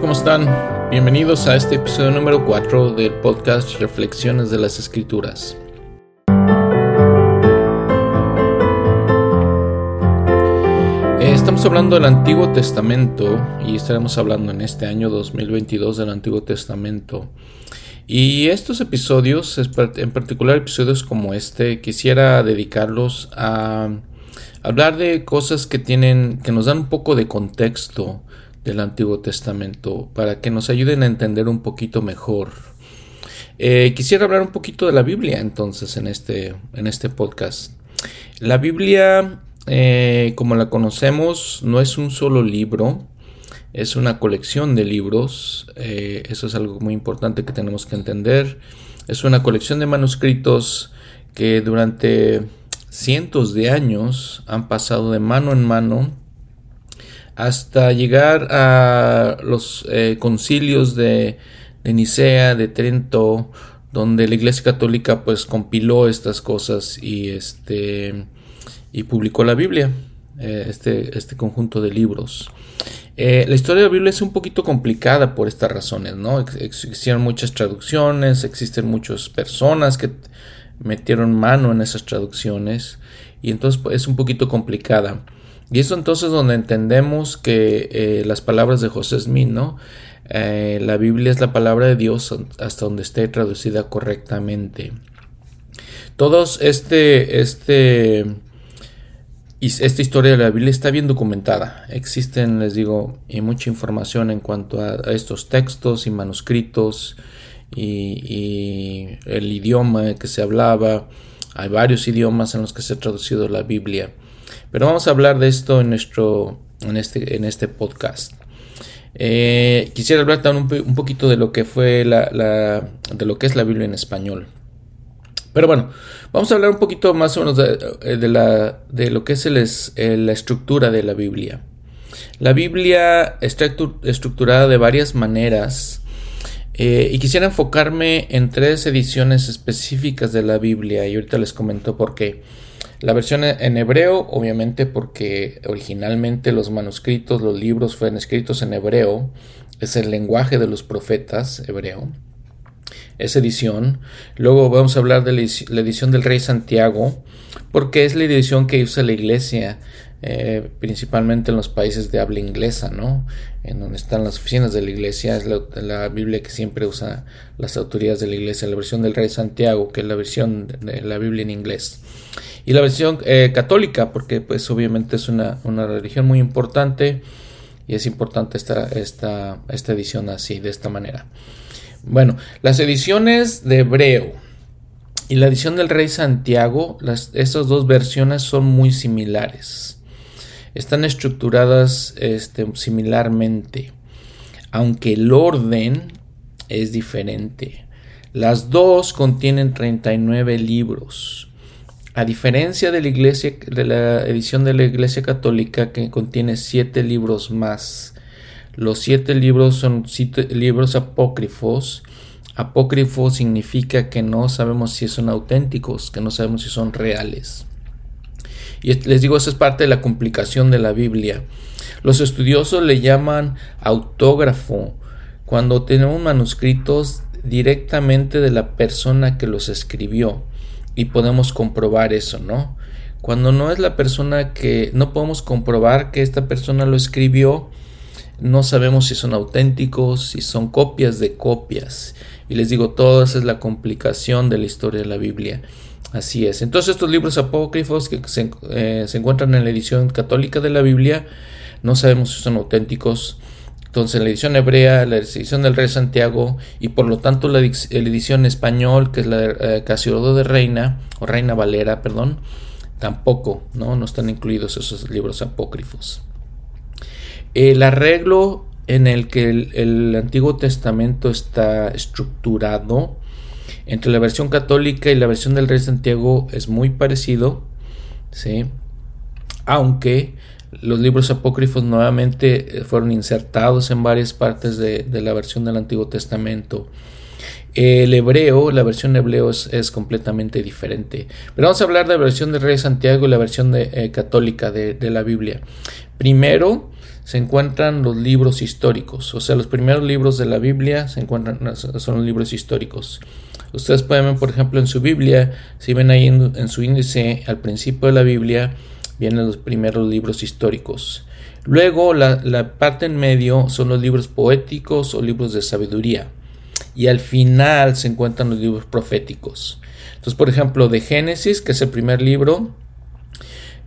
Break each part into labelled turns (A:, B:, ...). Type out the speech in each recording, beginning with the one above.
A: ¿cómo están? Bienvenidos a este episodio número 4 del podcast Reflexiones de las Escrituras. Eh, estamos hablando del Antiguo Testamento y estaremos hablando en este año 2022 del Antiguo Testamento. Y estos episodios, en particular episodios como este, quisiera dedicarlos a hablar de cosas que tienen, que nos dan un poco de contexto del Antiguo Testamento para que nos ayuden a entender un poquito mejor. Eh, quisiera hablar un poquito de la Biblia entonces en este, en este podcast. La Biblia, eh, como la conocemos, no es un solo libro, es una colección de libros. Eh, eso es algo muy importante que tenemos que entender. Es una colección de manuscritos que durante cientos de años han pasado de mano en mano hasta llegar a los eh, concilios de, Nicea, de Trento, donde la Iglesia Católica pues compiló estas cosas y este y publicó la Biblia, eh, este, este conjunto de libros. Eh, la historia de la Biblia es un poquito complicada por estas razones, ¿no? Existieron muchas traducciones, existen muchas personas que metieron mano en esas traducciones y entonces pues, es un poquito complicada. Y eso entonces donde entendemos que eh, las palabras de José Smith, ¿no? Eh, la Biblia es la palabra de Dios hasta donde esté traducida correctamente. Todos este, este, esta historia de la Biblia está bien documentada. Existen, les digo, y mucha información en cuanto a, estos textos y manuscritos y, y, el idioma que se hablaba. Hay varios idiomas en los que se ha traducido la Biblia. Pero vamos a hablar de esto en, nuestro, en, este, en este podcast. Eh, quisiera hablar también un, poquito de lo que fue la, de lo que es la Biblia en español. Pero bueno, vamos a hablar un poquito más o menos de, eh, la, de lo que es la estructura de la Biblia. La Biblia está estructurada de varias maneras eh, y quisiera enfocarme en tres ediciones específicas de la Biblia y ahorita les comento por qué. La versión en hebreo, obviamente porque originalmente los manuscritos, los libros fueron escritos en hebreo, es el lenguaje de los profetas hebreo. Esa edición. Luego vamos a hablar de la edición del rey Santiago, porque es la edición que usa la iglesia, eh, principalmente en los países de habla inglesa, ¿no? En donde están las oficinas de la iglesia, es la, la, Biblia que siempre usa las autoridades de la iglesia, la versión del rey Santiago, que es la versión de la Biblia en inglés y la versión eh, católica, porque pues obviamente es una, religión muy importante y es importante esta, esta, esta edición así, de esta manera. Bueno, las ediciones de Hebreo y la edición del Rey Santiago, las, esas dos versiones son muy similares. Están estructuradas este, similarmente, aunque el orden es diferente. Las dos contienen 39 libros. A diferencia de la edición de la Iglesia Católica que contiene siete libros más. Los siete libros son libros apócrifos. Apócrifo significa que no sabemos si son auténticos, que no sabemos si son reales. Y les digo, esa es parte de la complicación de la Biblia. Los estudiosos le llaman autógrafo cuando tenemos manuscritos directamente de la persona que los escribió y podemos comprobar eso, ¿no? Cuando no es la persona que no podemos comprobar que esta persona lo escribió, no sabemos si son auténticos, si son copias de copias. Y les digo, todo esa es la complicación de la historia de la Biblia. Así es. Entonces estos libros apócrifos que se, eh, se encuentran en la edición católica de la Biblia, no sabemos si son auténticos entonces la edición hebrea, la edición del Rey Santiago y por lo tanto la, edición español, que es la eh, de Reina, o Reina Valera, perdón, tampoco, ¿no? No están incluidos esos libros apócrifos. El arreglo en el que el, Antiguo Testamento está estructurado entre la versión católica y la versión del Rey Santiago es muy parecido, ¿sí? Aunque los libros apócrifos nuevamente eh, fueron insertados en varias partes de, la versión del Antiguo Testamento. El hebreo, la versión hebreo es, completamente diferente. Pero vamos a hablar de la versión del Rey Santiago y la versión de, eh, católica de, la Biblia. Primero, se encuentran los libros históricos. O sea, los primeros libros de la Biblia se encuentran, son los libros históricos. Ustedes pueden ver, por ejemplo, en su Biblia, si ven ahí en, su índice, al principio de la Biblia, vienen los primeros libros históricos. Luego, la, parte en medio son los libros poéticos o libros de sabiduría. Y al final se encuentran los libros proféticos. Entonces, por ejemplo, de Génesis, que es el primer libro,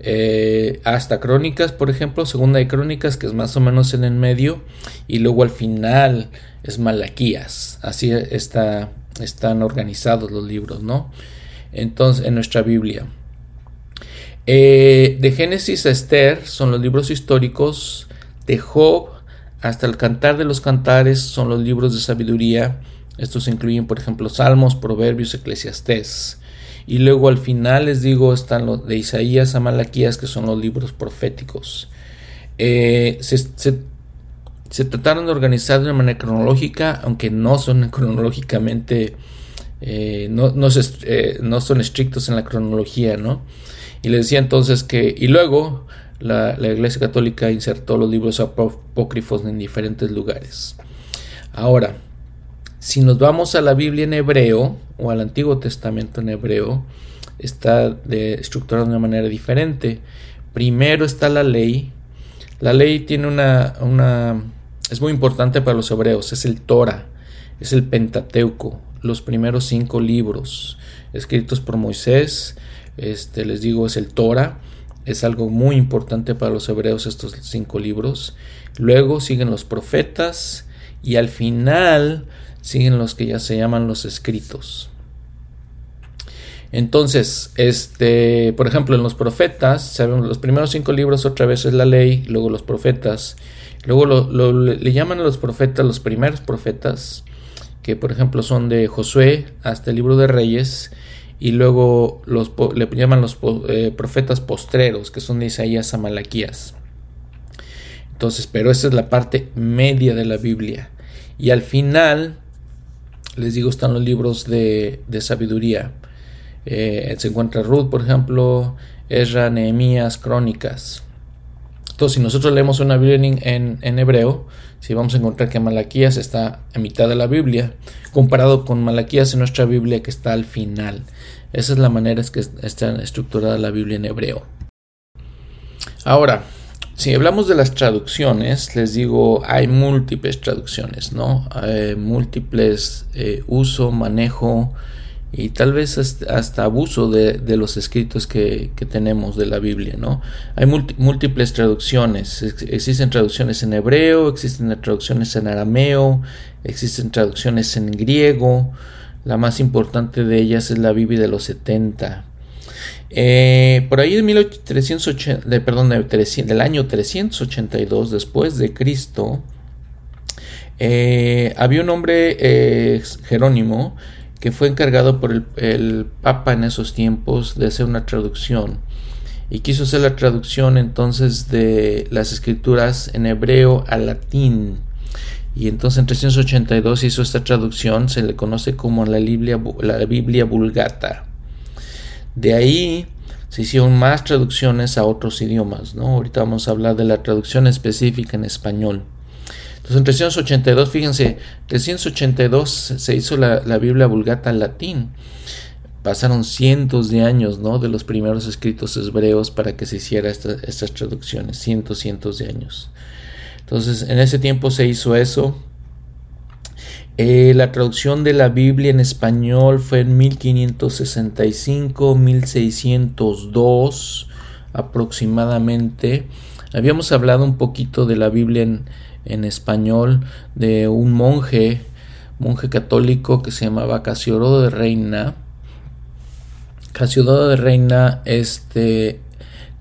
A: eh, hasta Crónicas, por ejemplo, segunda de Crónicas, que es más o menos en el medio, y luego al final es Malaquías. Así está, están organizados los libros, ¿no? Entonces, en nuestra Biblia. Eh, de Génesis a Esther son los libros históricos, de Job hasta el Cantar de los Cantares son los libros de sabiduría. Estos incluyen, por ejemplo, Salmos, Proverbios, Eclesiastés. Y luego al final les digo están los de Isaías a Malaquías, que son los libros proféticos. Eh, se, trataron de organizar de manera cronológica, aunque no son cronológicamente, eh, no, eh, no, son estrictos en la cronología, ¿no? Y les decía entonces que, y luego la, la Iglesia Católica insertó los libros apócrifos en diferentes lugares. Ahora, si nos vamos a la Biblia en hebreo o al Antiguo Testamento en hebreo, está de, estructurado de una manera diferente. Primero está la ley. La ley tiene una, una es muy importante para los hebreos, es el Torah, es el Pentateuco, los primeros cinco libros escritos por Moisés. Este, les digo, es el Torah. Es algo muy importante para los hebreos estos cinco libros. Luego siguen los profetas y al final siguen los que ya se llaman los escritos. Entonces, este, por ejemplo, en los profetas, sabemos, los primeros cinco libros otra vez es la ley, luego los profetas, luego le llaman a los profetas los primeros profetas, que por ejemplo son de Josué hasta el libro de Reyes, y luego los, le llaman los eh, profetas postreros, que son de Isaías a Malaquías. Entonces, pero esa es la parte media de la Biblia. Y al final, les digo, están los libros de, sabiduría. Eh, se encuentra Ruth, por ejemplo, Ezra, Nehemías, Crónicas. Entonces, si nosotros leemos una Biblia en, hebreo, si vamos a encontrar que Malaquías está a mitad de la Biblia, comparado con Malaquías en nuestra Biblia que está al final. Esa es la manera en que está estructurada la Biblia en hebreo. Ahora, si hablamos de las traducciones, les digo, hay múltiples traducciones, ¿no? Múltiples eh, uso, manejo y tal vez hasta, abuso de, los escritos que, tenemos de la Biblia, ¿no? Hay múltiples traducciones. existen traducciones en hebreo, existen traducciones en arameo, existen traducciones en griego. La más importante de ellas es la Biblia de los 70 eh, por ahí de, de, perdón, del año 382 después de Cristo, eh, había un hombre eh, Jerónimo que fue encargado por el, Papa en esos tiempos de hacer una traducción y quiso hacer la traducción entonces de las escrituras en hebreo al latín. Y entonces en 382 hizo esta traducción, se le conoce como la Biblia, la Biblia Vulgata. De ahí se hicieron más traducciones a otros idiomas, ¿no? Ahorita vamos a hablar de la traducción específica en español. Entonces en 382, fíjense, 382 se hizo la, Biblia Vulgata en latín. Pasaron cientos de años, ¿no? De los primeros escritos hebreos para que se hiciera estas traducciones, cientos, cientos de años. Entonces en ese tiempo se hizo eso. Eh, la traducción de la Biblia en español fue en 1565-1602 aproximadamente. Habíamos hablado un poquito de la Biblia en, español de un monje, monje católico que se llamaba Casiodoro de Reina. Casiodoro de Reina este,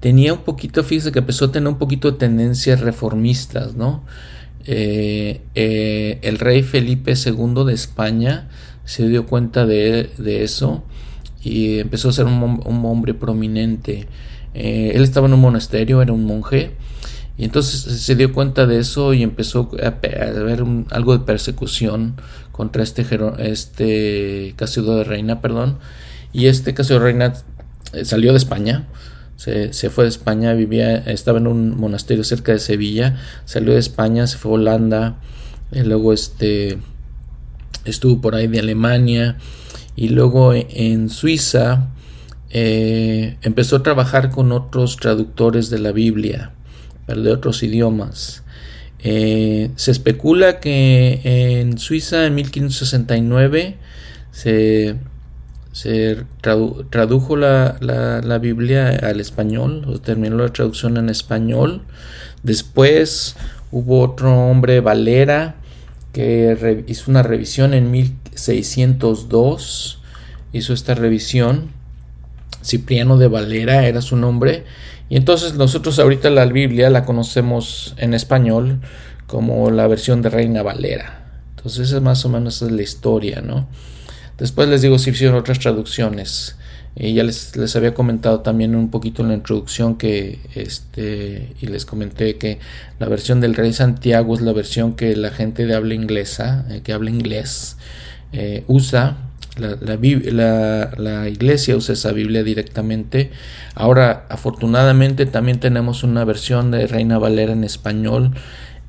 A: tenía un poquito, fíjese que empezó a tener un poquito de tendencias reformistas, ¿no? Eh, eh, el rey Felipe II de España se dio cuenta de, eso y empezó a ser un, hombre prominente. Eh, él estaba en un monasterio, era un monje, y entonces se dio cuenta de eso y empezó a, haber algo de persecución contra este, este de Reina, perdón. Y este Casio de Reina salió de España, se, fue de España, vivía, estaba en un monasterio cerca de Sevilla, salió de España, se fue a Holanda, y luego este, estuvo por ahí de Alemania, y luego en Suiza eh, empezó a trabajar con otros traductores de la Biblia, de otros idiomas. Eh, se especula que en Suiza en 1569 se, tradujo la, Biblia al español, o terminó la traducción en español. Después hubo otro hombre, Valera, que hizo una revisión en 1602, hizo esta revisión. Cipriano de Valera era su nombre y entonces nosotros ahorita la Biblia la conocemos en español como la versión de Reina Valera. Entonces es más o menos la historia, ¿no? Después les digo si hicieron otras traducciones. Y ya les, les, había comentado también un poquito en la introducción que este y les comenté que la versión del Rey Santiago es la versión que la gente de habla inglesa, eh, que habla inglés, eh, usa la, iglesia usa esa Biblia directamente. Ahora, afortunadamente, también tenemos una versión de Reina Valera en español,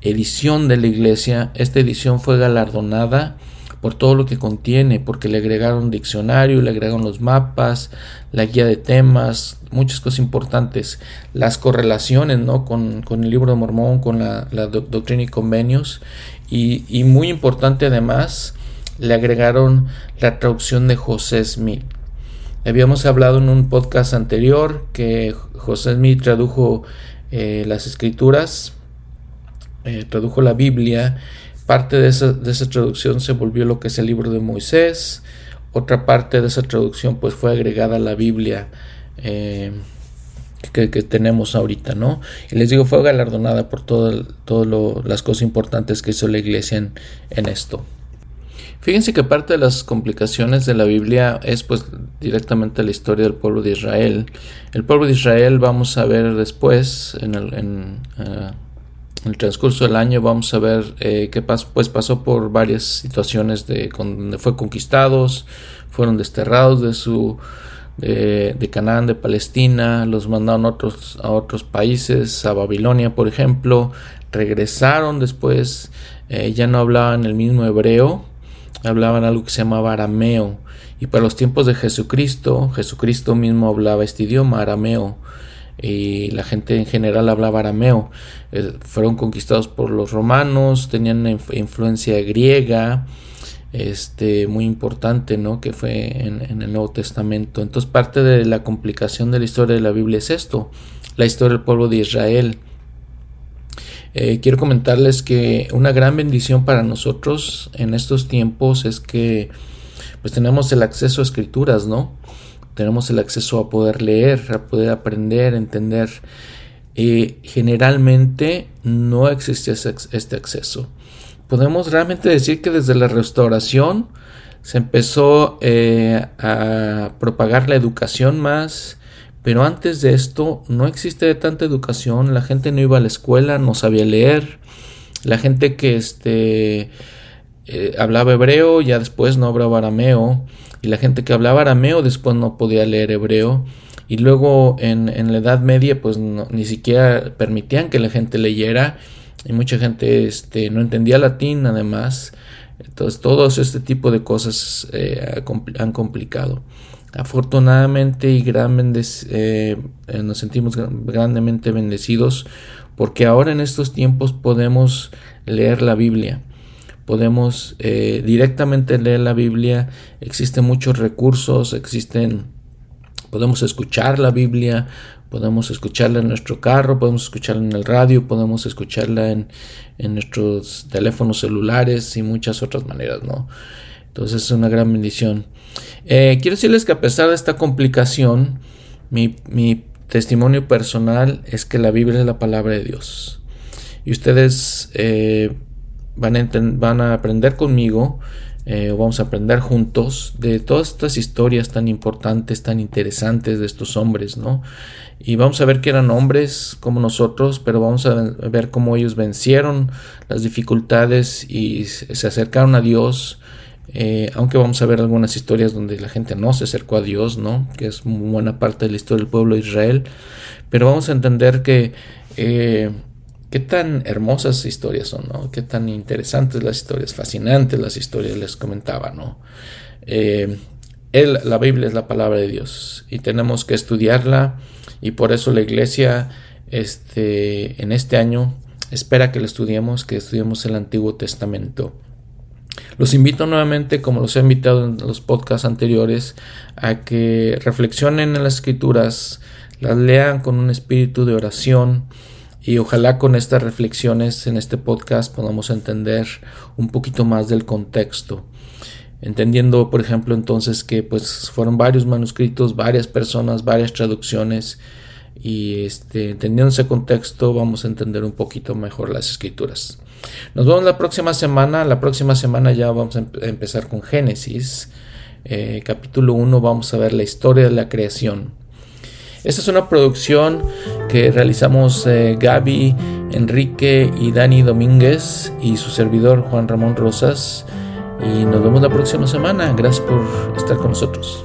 A: edición de la iglesia. Esta edición fue galardonada por todo lo que contiene, porque le agregaron diccionario, le agregaron los mapas, la guía de temas, muchas cosas importantes, las correlaciones ¿no? con, el libro de Mormón, con la, doctrina y convenios, y, y muy importante además, le agregaron la traducción de José Smith. Habíamos hablado en un podcast anterior que José Smith tradujo eh, las escrituras, eh, tradujo la Biblia. Parte de esa, traducción se volvió lo que es el libro de Moisés. Otra parte de esa traducción pues fue agregada a la Biblia eh, que, tenemos ahorita, ¿no? Y les digo, fue galardonada por todas las cosas importantes que hizo la iglesia en esto. Fíjense que parte de las complicaciones de la Biblia es pues directamente la historia del pueblo de Israel. El pueblo de Israel vamos a ver después en el, en, eh, el transcurso del año vamos a ver eh, qué pasó, pues pasó por varias situaciones de donde fue conquistados, fueron desterrados de su de, de, Canaán, de Palestina, los mandaron otros, a otros países, a Babilonia por ejemplo, regresaron después, eh, ya no hablaban el mismo hebreo, hablaban algo que se llamaba arameo. Y para los tiempos de Jesucristo, Jesucristo mismo hablaba este idioma, arameo. Y la gente en general hablaba arameo. Eh, fueron conquistados por los romanos, tenían una influencia griega, este, muy importante, ¿no? Que fue en, en el Nuevo Testamento. Entonces, parte de la complicación de la historia de la Biblia es esto: la historia del pueblo de Israel eh, quiero comentarles que una gran bendición para nosotros en estos tiempos es que pues tenemos el acceso a escrituras, ¿no? Tenemos el acceso a poder leer, a poder aprender, entender. y generalmente no existe este acceso. Podemos realmente decir que desde la restauración se empezó eh, a propagar la educación más, pero antes de esto no existe tanta educación, la gente no iba a la escuela, no sabía leer, la gente que este, eh, hablaba hebreo ya después no hablaba arameo, y la gente que hablaba arameo después no podía leer hebreo, y luego en, en la Edad Media pues ni siquiera permitían que la gente leyera, y mucha gente este, no entendía latín además, entonces todos este tipo de cosas eh, han complicado. Afortunadamente y gran eh, nos sentimos grandemente bendecidos porque ahora en estos tiempos podemos leer la Biblia. Podemos eh, directamente leer la Biblia. Existen muchos recursos, existen, podemos escuchar la Biblia, podemos escucharla en nuestro carro, podemos escucharla en el radio, podemos escucharla en, en nuestros teléfonos celulares y muchas otras maneras, ¿no? Entonces es una gran bendición. Eh, quiero decirles que a pesar de esta complicación, mi, testimonio personal es que la Biblia es la palabra de Dios. Y ustedes eh, van, a aprender conmigo, eh, vamos a aprender juntos de todas estas historias tan importantes, tan interesantes de estos hombres, ¿no? Y vamos a ver que eran hombres como nosotros, pero vamos a ver cómo ellos vencieron las dificultades y se acercaron a Dios Eh, aunque vamos a ver algunas historias donde la gente no se acercó a Dios, ¿no? Que es buena parte de la historia del pueblo de Israel. Pero vamos a entender que eh, qué tan hermosas historias son, ¿no? Qué tan interesantes las historias, fascinantes las historias, les comentaba, ¿no? Eh, la Biblia es la palabra de Dios y tenemos que estudiarla y por eso la iglesia este, en este año espera que la estudiemos, que estudiemos el Antiguo Testamento. Los invito nuevamente, como los he invitado en los podcasts anteriores, a que reflexionen en las escrituras, las lean con un espíritu de oración y ojalá con estas reflexiones en este podcast podamos entender un poquito más del contexto. Entendiendo, por ejemplo, entonces que pues fueron varios manuscritos, varias personas, varias traducciones y este, entendiendo ese contexto vamos a entender un poquito mejor las escrituras. Nos vemos la próxima semana. La próxima semana ya vamos a empezar con Génesis. Eh, capítulo 1 vamos a ver la historia de la creación. Esta es una producción que realizamos eh, Gaby, Enrique y Dani Domínguez y su servidor Juan Ramón Rosas. Y nos vemos la próxima semana. Gracias por estar con nosotros.